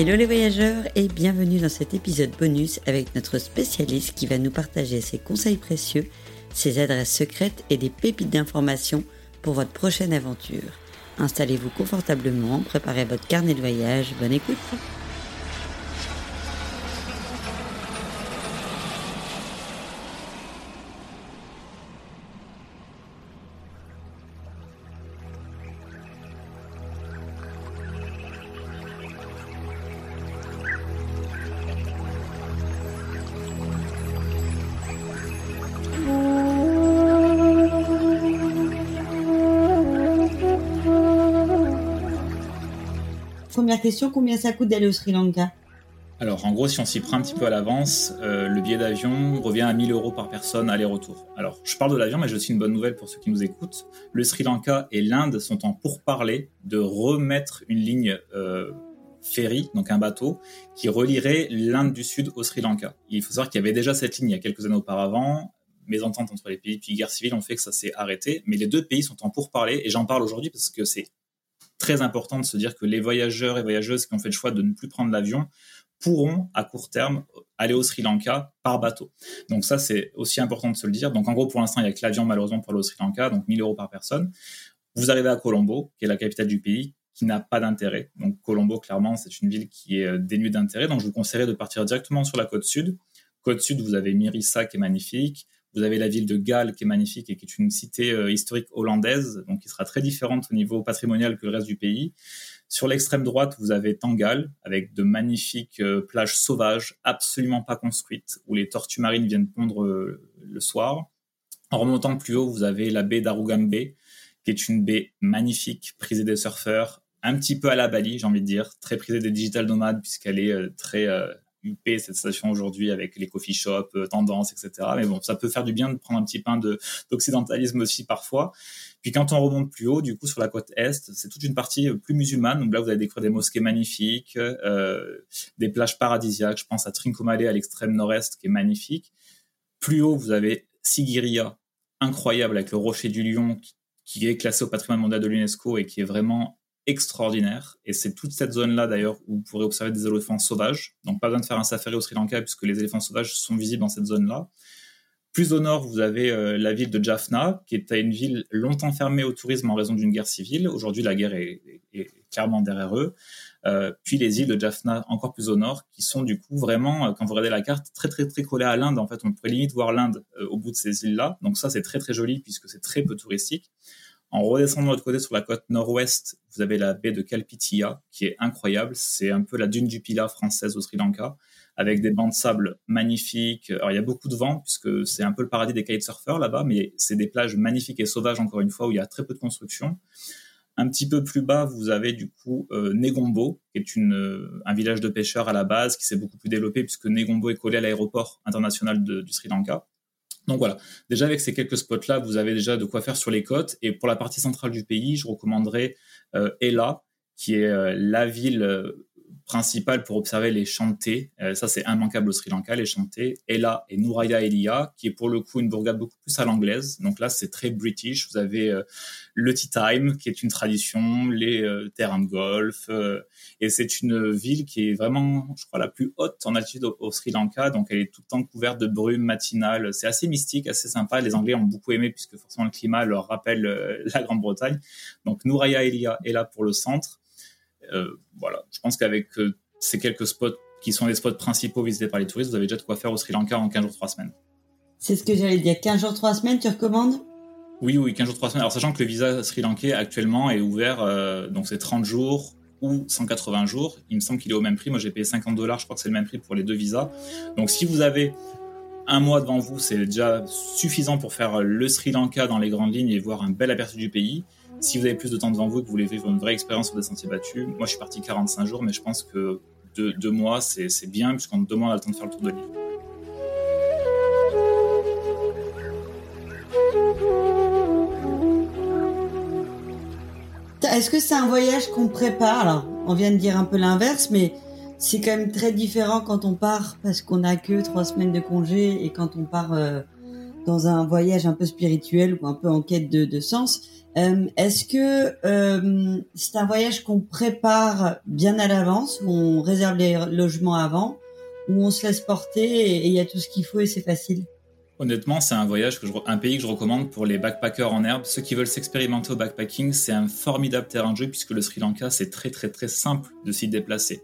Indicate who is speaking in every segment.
Speaker 1: Hello les voyageurs et bienvenue dans cet épisode bonus avec notre spécialiste qui va nous partager ses conseils précieux, ses adresses secrètes et des pépites d'informations pour votre prochaine aventure. Installez-vous confortablement, préparez votre carnet de voyage, bonne écoute Première question, combien ça coûte d'aller au Sri Lanka?
Speaker 2: Alors en gros, si on s'y prend un petit peu à l'avance, euh, le billet d'avion revient à 1000 euros par personne aller-retour. Alors je parle de l'avion, mais j'ai aussi une bonne nouvelle pour ceux qui nous écoutent. Le Sri Lanka et l'Inde sont en pourparlers de remettre une ligne euh, ferry, donc un bateau, qui relierait l'Inde du Sud au Sri Lanka. Il faut savoir qu'il y avait déjà cette ligne il y a quelques années auparavant. Mes ententes entre les pays puis guerre civile ont fait que ça s'est arrêté, mais les deux pays sont en pourparlers et j'en parle aujourd'hui parce que c'est très important de se dire que les voyageurs et voyageuses qui ont fait le choix de ne plus prendre l'avion pourront à court terme aller au Sri Lanka par bateau. Donc ça, c'est aussi important de se le dire. Donc en gros, pour l'instant, il n'y a que l'avion malheureusement pour aller au Sri Lanka, donc 1000 euros par personne. Vous arrivez à Colombo, qui est la capitale du pays, qui n'a pas d'intérêt. Donc Colombo, clairement, c'est une ville qui est euh, dénuée d'intérêt. Donc je vous conseillerais de partir directement sur la côte sud. Côte sud, vous avez Mirissa qui est magnifique. Vous avez la ville de Galles qui est magnifique et qui est une cité euh, historique hollandaise, donc qui sera très différente au niveau patrimonial que le reste du pays. Sur l'extrême droite, vous avez Tangal, avec de magnifiques euh, plages sauvages, absolument pas construites, où les tortues marines viennent pondre euh, le soir. En remontant plus haut, vous avez la baie d'Arugambe, qui est une baie magnifique, prisée des surfeurs, un petit peu à la Bali, j'ai envie de dire, très prisée des digital nomades, puisqu'elle est très UP cette station aujourd'hui avec les coffee shops, tendances, etc. Mais bon, ça peut faire du bien de prendre un petit pain d'occidentalisme aussi parfois. Puis quand on remonte plus haut, du coup, sur la côte est, c'est toute une partie plus musulmane. Donc là, vous allez découvrir des mosquées magnifiques, euh, des plages paradisiaques. Je pense à Trincomalee à l'extrême nord-est, qui est magnifique. Plus haut, vous avez Sigiriya, incroyable, avec le rocher du lion, qui, est classé au patrimoine mondial de l'UNESCO et qui est vraiment extraordinaire. Et c'est toute cette zone-là, d'ailleurs, où vous pourrez observer des éléphants sauvages. Donc, pas besoin de faire un safari au Sri Lanka, puisque les éléphants sauvages sont visibles dans cette zone-là. Plus au nord, vous avez euh, la ville de Jaffna, qui est une ville longtemps fermée au tourisme en raison d'une guerre civile. Aujourd'hui, la guerre est, clairement derrière eux. Euh, puis les îles de Jaffna, encore plus au nord, qui sont du coup vraiment, euh, quand vous regardez la carte, très très très collées à l'Inde. En fait, on pourrait limite voir l'Inde au bout de ces îles-là. Donc ça, c'est très très joli puisque c'est très peu touristique. En redescendant de l'autre côté sur la côte nord-ouest, vous avez la baie de Kalpitia, qui est incroyable. C'est un peu la dune du Pila française au Sri Lanka avec des bancs de sable magnifiques. Alors, il y a beaucoup de vent, puisque c'est un peu le paradis des kitesurfers là-bas, mais c'est des plages magnifiques et sauvages, encore une fois, où il y a très peu de construction. Un petit peu plus bas, vous avez du coup euh, Negombo, qui est une, euh, un village de pêcheurs à la base, qui s'est beaucoup plus développé, puisque Negombo est collé à l'aéroport international du Sri Lanka. Donc voilà, déjà avec ces quelques spots-là, vous avez déjà de quoi faire sur les côtes. Et pour la partie centrale du pays, je recommanderais euh, Ela, qui est euh, la ville principal pour observer les chantés. Euh, ça, c'est immanquable au Sri Lanka, les chantés. Ella et Nouraya Elia, qui est pour le coup une bourgade beaucoup plus à l'anglaise. Donc là, c'est très british. Vous avez euh, le tea time, qui est une tradition, les euh, terrains de golf. et c'est une ville qui est vraiment, je crois, la plus haute en altitude au, Sri Lanka. Donc elle est tout le temps couverte de brume matinale. C'est assez mystique, assez sympa. Les Anglais ont beaucoup aimé puisque forcément le climat leur rappelle la Grande-Bretagne. Donc Nouraya Elia est là pour le centre. Euh, voilà, je pense qu'avec euh, ces quelques spots qui sont les spots principaux visités par les touristes, vous avez déjà de quoi faire au Sri Lanka en 15 jours, 3 semaines.
Speaker 1: C'est ce que j'allais dire. 15 jours, 3 semaines, tu recommandes?
Speaker 2: Oui, oui, 15 jours, 3 semaines. Alors, sachant que le visa sri lankais actuellement est ouvert, euh, donc c'est 30 jours ou 180 jours. Il me semble qu'il est au même prix. Moi, j'ai payé 50 dollars. Je crois que c'est le même prix pour les deux visas. Donc, si vous avez un mois devant vous, c'est déjà suffisant pour faire le Sri Lanka dans les grandes lignes et voir un bel aperçu du pays. Si vous avez plus de temps devant vous et que vous voulez vivre une vraie expérience sur des sentiers battus, moi je suis parti 45 jours, mais je pense que deux, mois c'est bien, puisqu'en deux mois on a le temps de faire le tour de l'île.
Speaker 1: Est-ce que c'est un voyage qu'on prépare? On vient de dire un peu l'inverse, mais c'est quand même très différent quand on part parce qu'on a que trois semaines de congé et quand on part euh, dans un voyage un peu spirituel ou un peu en quête de, sens. Euh, Est-ce que euh, c'est un voyage qu'on prépare bien à l'avance, où on réserve les logements avant, où on se laisse porter et il y a tout ce qu'il faut et c'est facile?
Speaker 2: Honnêtement, c'est un voyage, un pays que je recommande pour les backpackers en herbe. Ceux qui veulent s'expérimenter au backpacking, c'est un formidable terrain de jeu puisque le Sri Lanka, c'est très très très simple de s'y déplacer.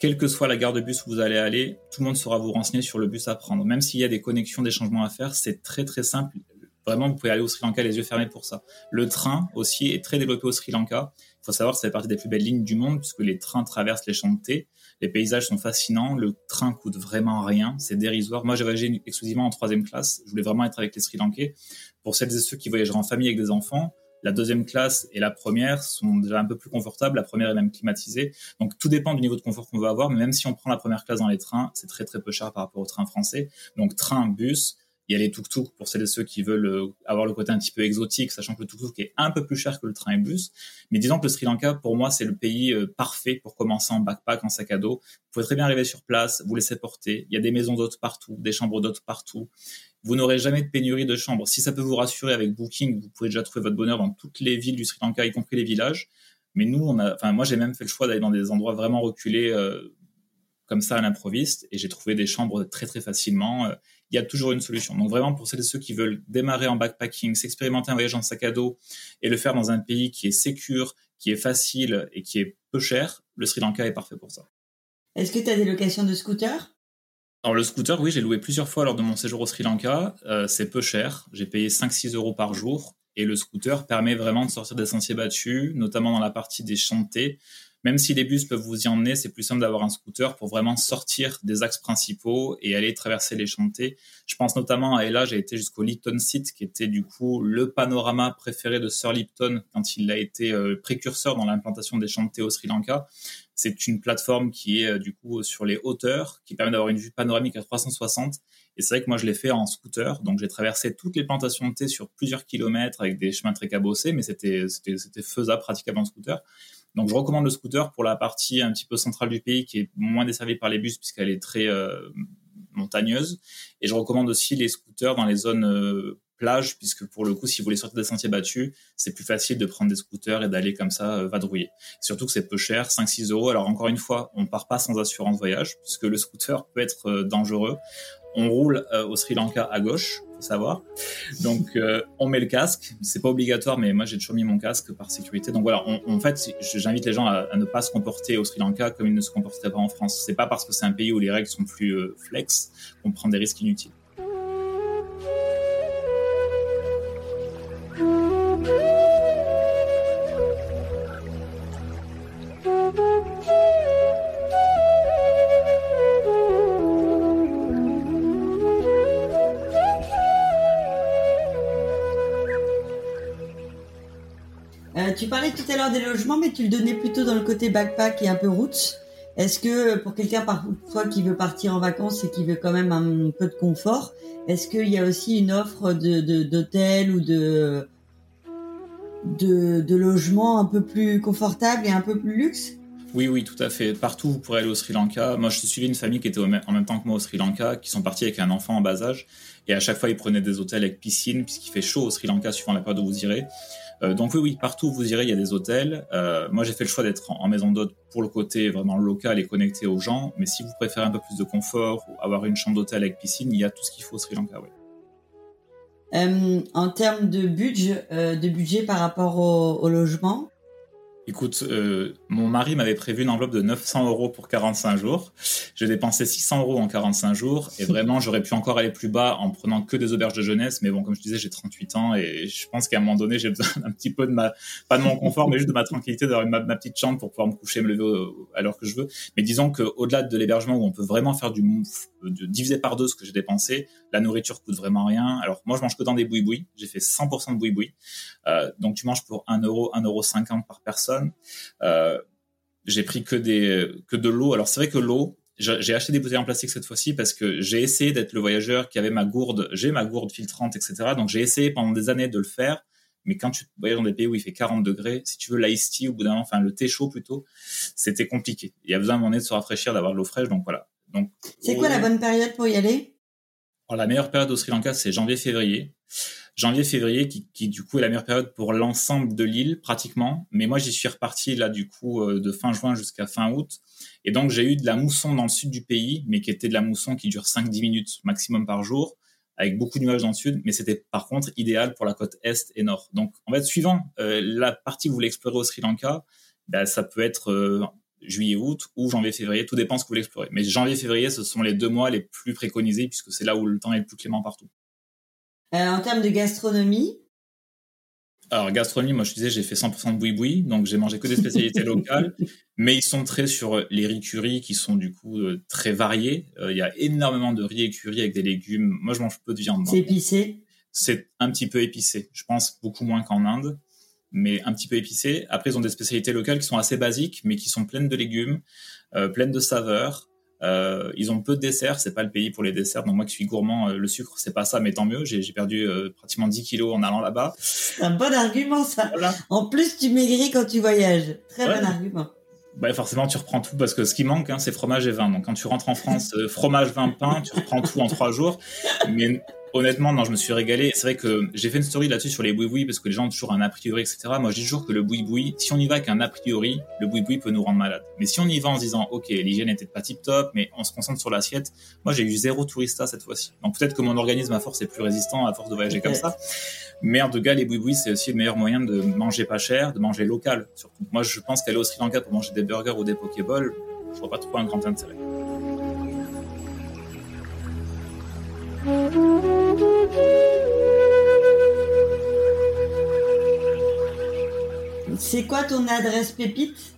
Speaker 2: Quelle que soit la gare de bus où vous allez aller, tout le monde saura vous renseigner sur le bus à prendre. Même s'il y a des connexions, des changements à faire, c'est très très simple. Vraiment, vous pouvez aller au Sri Lanka les yeux fermés pour ça. Le train aussi est très développé au Sri Lanka. Il faut savoir que c'est partie des plus belles lignes du monde puisque les trains traversent les champs de thé. Les paysages sont fascinants. Le train coûte vraiment rien. C'est dérisoire. Moi, j'ai voyagé exclusivement en troisième classe. Je voulais vraiment être avec les Sri Lankais. Pour celles et ceux qui voyageront en famille avec des enfants, la deuxième classe et la première sont déjà un peu plus confortables. La première est même climatisée. Donc tout dépend du niveau de confort qu'on veut avoir. Mais même si on prend la première classe dans les trains, c'est très très peu cher par rapport au train français. Donc train, bus, il y a les tuk-tuk pour celles et ceux qui veulent euh, avoir le côté un petit peu exotique, sachant que le tuk-tuk est un peu plus cher que le train et bus. Mais disons que le Sri Lanka, pour moi, c'est le pays euh, parfait pour commencer en backpack, en sac à dos. Vous pouvez très bien arriver sur place, vous laisser porter. Il y a des maisons d'hôtes partout, des chambres d'hôtes partout. Vous n'aurez jamais de pénurie de chambres. Si ça peut vous rassurer avec Booking, vous pouvez déjà trouver votre bonheur dans toutes les villes du Sri Lanka, y compris les villages. Mais nous, on a, enfin, moi, j'ai même fait le choix d'aller dans des endroits vraiment reculés, euh, comme ça à l'improviste, et j'ai trouvé des chambres très très facilement il y a toujours une solution. Donc vraiment, pour celles et ceux qui veulent démarrer en backpacking, s'expérimenter un voyage en sac à dos et le faire dans un pays qui est sécure, qui est facile et qui est peu cher, le Sri Lanka est parfait pour ça.
Speaker 1: Est-ce que tu as des locations de scooters?
Speaker 2: Alors le scooter, oui, j'ai loué plusieurs fois lors de mon séjour au Sri Lanka. Euh, c'est peu cher. J'ai payé 5-6 euros par jour. Et le scooter permet vraiment de sortir des sentiers battus, notamment dans la partie des chantés, même si les bus peuvent vous y emmener, c'est plus simple d'avoir un scooter pour vraiment sortir des axes principaux et aller traverser les chantiers. Je pense notamment à Ella, j'ai été jusqu'au Lipton Site, qui était du coup le panorama préféré de Sir Lipton quand il a été euh, précurseur dans l'implantation des chantiers au Sri Lanka. C'est une plateforme qui est euh, du coup sur les hauteurs, qui permet d'avoir une vue panoramique à 360. Et c'est vrai que moi je l'ai fait en scooter, donc j'ai traversé toutes les plantations de thé sur plusieurs kilomètres avec des chemins très cabossés, mais c'était faisable, praticable en scooter. Donc je recommande le scooter pour la partie un petit peu centrale du pays qui est moins desservie par les bus puisqu'elle est très euh, montagneuse. Et je recommande aussi les scooters dans les zones euh, plages puisque pour le coup, si vous voulez sortir des sentiers battus, c'est plus facile de prendre des scooters et d'aller comme ça euh, vadrouiller. Surtout que c'est peu cher, 5-6 euros. Alors encore une fois, on part pas sans assurance voyage puisque le scooter peut être dangereux. On roule au Sri Lanka à gauche, savoir. Donc, euh, on met le casque. C'est pas obligatoire, mais moi, j'ai toujours mis mon casque par sécurité. Donc voilà, en fait, j'invite les gens à, ne pas se comporter au Sri Lanka comme ils ne se comporteraient pas en France. C'est pas parce que c'est un pays où les règles sont plus euh, flex qu'on prend des risques inutiles.
Speaker 1: Tu parlais tout à l'heure des logements, mais tu le donnais plutôt dans le côté backpack et un peu roots. Est-ce que pour quelqu'un parfois qui veut partir en vacances et qui veut quand même un peu de confort, est-ce qu'il y a aussi une offre de d'hôtel ou de, de de logements un peu plus confortable et un peu plus luxe?
Speaker 2: Oui, oui, tout à fait. Partout, vous pourrez aller au Sri Lanka. Moi, je suivi une famille qui était en même temps que moi au Sri Lanka, qui sont partis avec un enfant en bas âge. Et à chaque fois, ils prenaient des hôtels avec piscine, puisqu'il fait chaud au Sri Lanka, suivant la période où vous irez. Euh, donc oui, oui, partout où vous irez, il y a des hôtels. Euh, moi, j'ai fait le choix d'être en, maison d'hôte pour le côté vraiment local et connecté aux gens. Mais si vous préférez un peu plus de confort ou avoir une chambre d'hôtel avec piscine, il y a tout ce qu'il faut au Sri Lanka, oui.
Speaker 1: Euh, en termes de budget, de budget par rapport au logement,
Speaker 2: Écoute, euh, mon mari m'avait prévu une enveloppe de 900 euros pour 45 jours. J'ai dépensé 600 euros en 45 jours et vraiment, j'aurais pu encore aller plus bas en prenant que des auberges de jeunesse. Mais bon, comme je disais, j'ai 38 ans et je pense qu'à un moment donné, j'ai besoin un petit peu de ma, pas de mon confort, mais juste de ma tranquillité, d'avoir ma, ma, petite chambre pour pouvoir me coucher, me lever à l'heure que je veux. Mais disons qu'au-delà de l'hébergement où on peut vraiment faire du, de diviser par deux ce que j'ai dépensé, la nourriture coûte vraiment rien. Alors moi, je mange que dans des bouis-bouis. J'ai fait 100% de bouis-bouis. Euh, donc tu manges pour 1 euro, 1 euro 50 par personne euh, j'ai pris que des que de l'eau. Alors c'est vrai que l'eau, j'ai acheté des bouteilles en plastique cette fois-ci parce que j'ai essayé d'être le voyageur qui avait ma gourde, j'ai ma gourde filtrante, etc. Donc j'ai essayé pendant des années de le faire. Mais quand tu voyages dans des pays où il fait 40 degrés, si tu veux l'ice tea au bout d'un moment, enfin le thé chaud plutôt, c'était compliqué. Il y a besoin à un moment donné de se rafraîchir, d'avoir de l'eau fraîche, donc voilà. Donc
Speaker 1: c'est quoi la bonne période pour y aller?
Speaker 2: La meilleure période au Sri Lanka, c'est janvier-février. Janvier-février, qui, du coup est la meilleure période pour l'ensemble de l'île, pratiquement. Mais moi, j'y suis reparti là, du coup, euh, de fin juin jusqu'à fin août. Et donc, j'ai eu de la mousson dans le sud du pays, mais qui était de la mousson qui dure 5-10 minutes maximum par jour, avec beaucoup de nuages dans le sud. Mais c'était par contre idéal pour la côte est et nord. Donc, en fait, suivant euh, la partie que vous voulez explorer au Sri Lanka, bah, ça peut être euh, juillet-août ou janvier-février, tout dépend ce que vous voulez explorer. Mais janvier-février, ce sont les deux mois les plus préconisés puisque c'est là où le temps est le plus clément partout.
Speaker 1: Euh, en termes de gastronomie?
Speaker 2: Alors, gastronomie, moi je disais, j'ai fait 100% de boui-boui, donc j'ai mangé que des spécialités locales, mais ils sont très sur les riz curry qui sont du coup euh, très variés. Euh, il y a énormément de riz et curry avec des légumes. Moi je mange peu de viande.
Speaker 1: C'est épicé?
Speaker 2: C'est un petit peu épicé. Je pense beaucoup moins qu'en Inde mais un petit peu épicé. Après, ils ont des spécialités locales qui sont assez basiques, mais qui sont pleines de légumes, euh, pleines de saveurs. Euh, ils ont peu de desserts, c'est pas le pays pour les desserts. Donc moi qui suis gourmand, euh, le sucre c'est pas ça, mais tant mieux. J'ai perdu euh, pratiquement 10 kilos en allant là-bas.
Speaker 1: C'est un bon argument ça. En plus tu maigris quand tu voyages. Très bon argument.
Speaker 2: Bah forcément tu reprends tout parce que ce qui manque hein, c'est fromage et vin. Donc quand tu rentres en France, fromage, vin, pain, tu reprends tout en trois jours. Mais Honnêtement, non, je me suis régalé. C'est vrai que j'ai fait une story là-dessus sur les boui-boui parce que les gens ont toujours un a priori, etc. Moi, je dis toujours que le boui-boui, si on y va avec un a priori, le boui-boui peut nous rendre malade. Mais si on y va en se disant, OK, l'hygiène était pas tip top, mais on se concentre sur l'assiette, moi, j'ai eu zéro tourista cette fois-ci. Donc peut-être que mon organisme à force est plus résistant à force de voyager comme ça. Mais en tout cas, les boui-boui, c'est aussi le meilleur moyen de manger pas cher, de manger local, surtout. Moi, je pense qu'aller au Sri Lanka pour manger des burgers ou des pokéballs, je vois pas trop un grand intérêt.
Speaker 1: C'est quoi ton adresse pépite?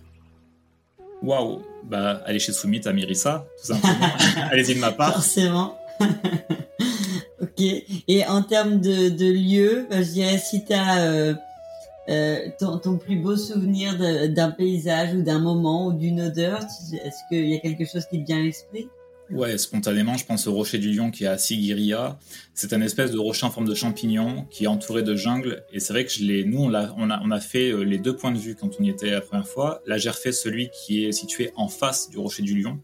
Speaker 2: Waouh Bah, allez chez Soumit à Mirissa, tout simplement. Allez-y de ma part.
Speaker 1: Forcément. ok. Et en termes de, de lieu, bah, je dirais si tu as euh, euh, ton, ton, plus beau souvenir d'un paysage ou d'un moment ou d'une odeur, est-ce qu'il y a quelque chose qui te vient à l'esprit?
Speaker 2: Ouais, spontanément, je pense au rocher du lion qui est à Sigiriya. C'est un espèce de rocher en forme de champignon qui est entouré de jungle. Et c'est vrai que nous, on a, fait euh, les deux points de vue quand on y était la première fois. Là, j'ai refait celui qui est situé en face du rocher du lion.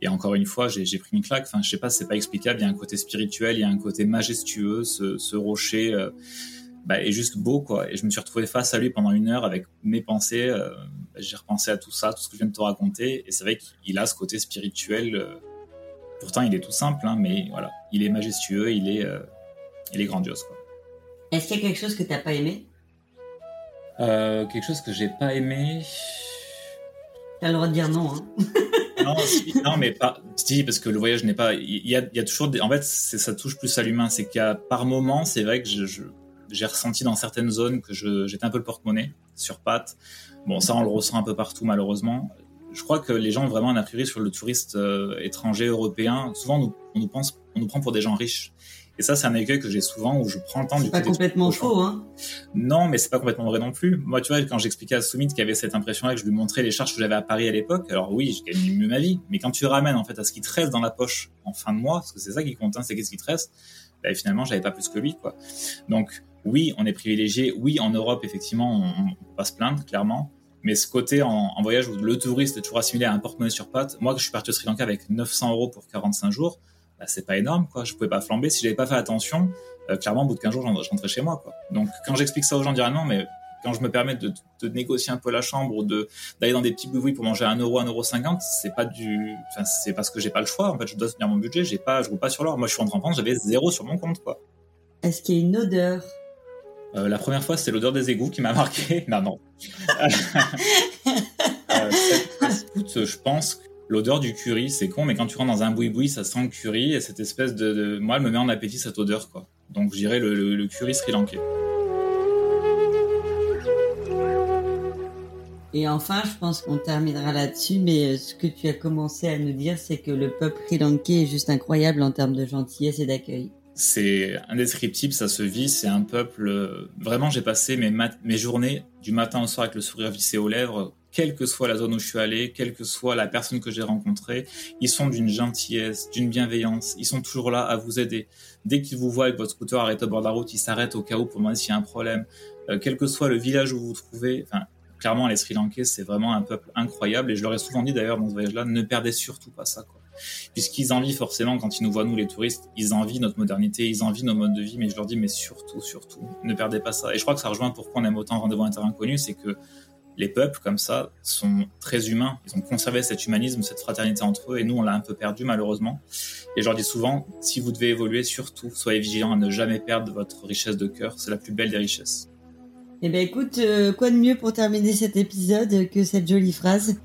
Speaker 2: Et encore une fois, j'ai pris une claque. Enfin, je sais pas, c'est pas explicable. Il y a un côté spirituel, il y a un côté majestueux. Ce, rocher euh, bah, est juste beau, quoi. Et je me suis retrouvé face à lui pendant une heure avec mes pensées. Euh, j'ai repensé à tout ça, tout ce que je viens de te raconter. Et c'est vrai qu'il a ce côté spirituel. Pourtant, il est tout simple, hein, mais voilà, il est majestueux, il est, euh, il est grandiose.
Speaker 1: Est-ce qu'il y a quelque chose que tu n'as pas aimé?
Speaker 2: Euh, Quelque chose que j'ai pas aimé.
Speaker 1: Tu as le droit de dire non. Hein.
Speaker 2: non, non, mais pas. Si, parce que le voyage n'est pas. Il y a, il y a toujours. Des... En fait, ça touche plus à l'humain. C'est qu'il y a par moment, c'est vrai que je, j'ai ressenti dans certaines zones que j'étais un peu le porte-monnaie sur pattes. Bon, ça, on le ressent un peu partout, malheureusement je crois que les gens ont vraiment un a priori sur le touriste euh, étranger européen. Souvent, on nous, pense, on nous prend pour des gens riches. Et ça, c'est un écueil que j'ai souvent où je prends le temps
Speaker 1: du C'est pas complètement faux, hein
Speaker 2: Non, mais c'est pas complètement vrai non plus. Moi, tu vois, quand j'expliquais à Soumit qu'il y avait cette impression-là, que je lui montrais les charges que j'avais à Paris à l'époque, alors oui, j'ai gagné mieux ma vie. Mais quand tu ramènes, en fait, à ce qui te reste dans la poche en fin de mois, parce que c'est ça qui compte, hein, c'est qu'est-ce qui te reste, bah, finalement, j'avais pas plus que lui, quoi. Donc, oui, on est privilégié. Oui, en Europe, effectivement, on, on peut pas se plaindre, clairement. Mais ce côté en, voyage où le touriste est toujours assimilé à un porte-monnaie sur pattes, moi, que je suis parti au Sri Lanka avec 900 euros pour 45 jours, bah, c'est pas énorme, quoi. Je pouvais pas flamber. Si j'avais pas fait attention, euh, clairement, au bout de 15 jours, je rentrais chez moi, quoi. Donc, quand j'explique ça aux gens, ils mais quand je me permets de, négocier un peu la chambre ou d'aller dans des petits boui pour manger 1 euro, 1 euro 50, c'est pas du, enfin, c'est parce que j'ai pas le choix. En fait, je dois tenir mon budget. J'ai pas, je roule pas sur l'or. Moi, je suis rentré en France, j'avais zéro sur mon compte, quoi.
Speaker 1: Est-ce qu'il y a une odeur?
Speaker 2: Euh, la première fois, c'était l'odeur des égouts qui m'a marqué. non, non. euh, je pense l'odeur du curry, c'est con, mais quand tu rentres dans un boui-boui, ça sent le curry et cette espèce de, Moi, elle me met en appétit cette odeur, quoi. Donc, je dirais le, le, curry sri lankais.
Speaker 1: Et enfin, je pense qu'on terminera là-dessus, mais euh, ce que tu as commencé à nous dire, c'est que le peuple sri lankais est juste incroyable en termes de gentillesse et d'accueil
Speaker 2: c'est indescriptible, ça se vit, c'est un peuple. Vraiment, j'ai passé mes, mes journées du matin au soir avec le sourire vissé aux lèvres, quelle que soit la zone où je suis allé, quelle que soit la personne que j'ai rencontrée. Ils sont d'une gentillesse, d'une bienveillance, ils sont toujours là à vous aider. Dès qu'ils vous voient avec votre scooter arrêté au bord de la route, ils s'arrêtent au cas où pour demander s'il y a un problème. Euh, quel que soit le village où vous vous trouvez, enfin, clairement, les Sri Lankais, c'est vraiment un peuple incroyable et je leur ai souvent dit d'ailleurs dans ce voyage-là, ne perdez surtout pas ça. Quoi puisqu'ils envient forcément, quand ils nous voient, nous les touristes, ils envient notre modernité, ils envient nos modes de vie, mais je leur dis, mais surtout, surtout, ne perdez pas ça. Et je crois que ça rejoint pourquoi on aime autant Rendez-vous Inconnu, c'est que les peuples, comme ça, sont très humains. Ils ont conservé cet humanisme, cette fraternité entre eux, et nous, on l'a un peu perdu, malheureusement. Et je leur dis souvent, si vous devez évoluer, surtout, soyez vigilants à ne jamais perdre votre richesse de cœur. C'est la plus belle des richesses.
Speaker 1: Eh bien, écoute, euh, quoi de mieux pour terminer cet épisode que cette jolie phrase?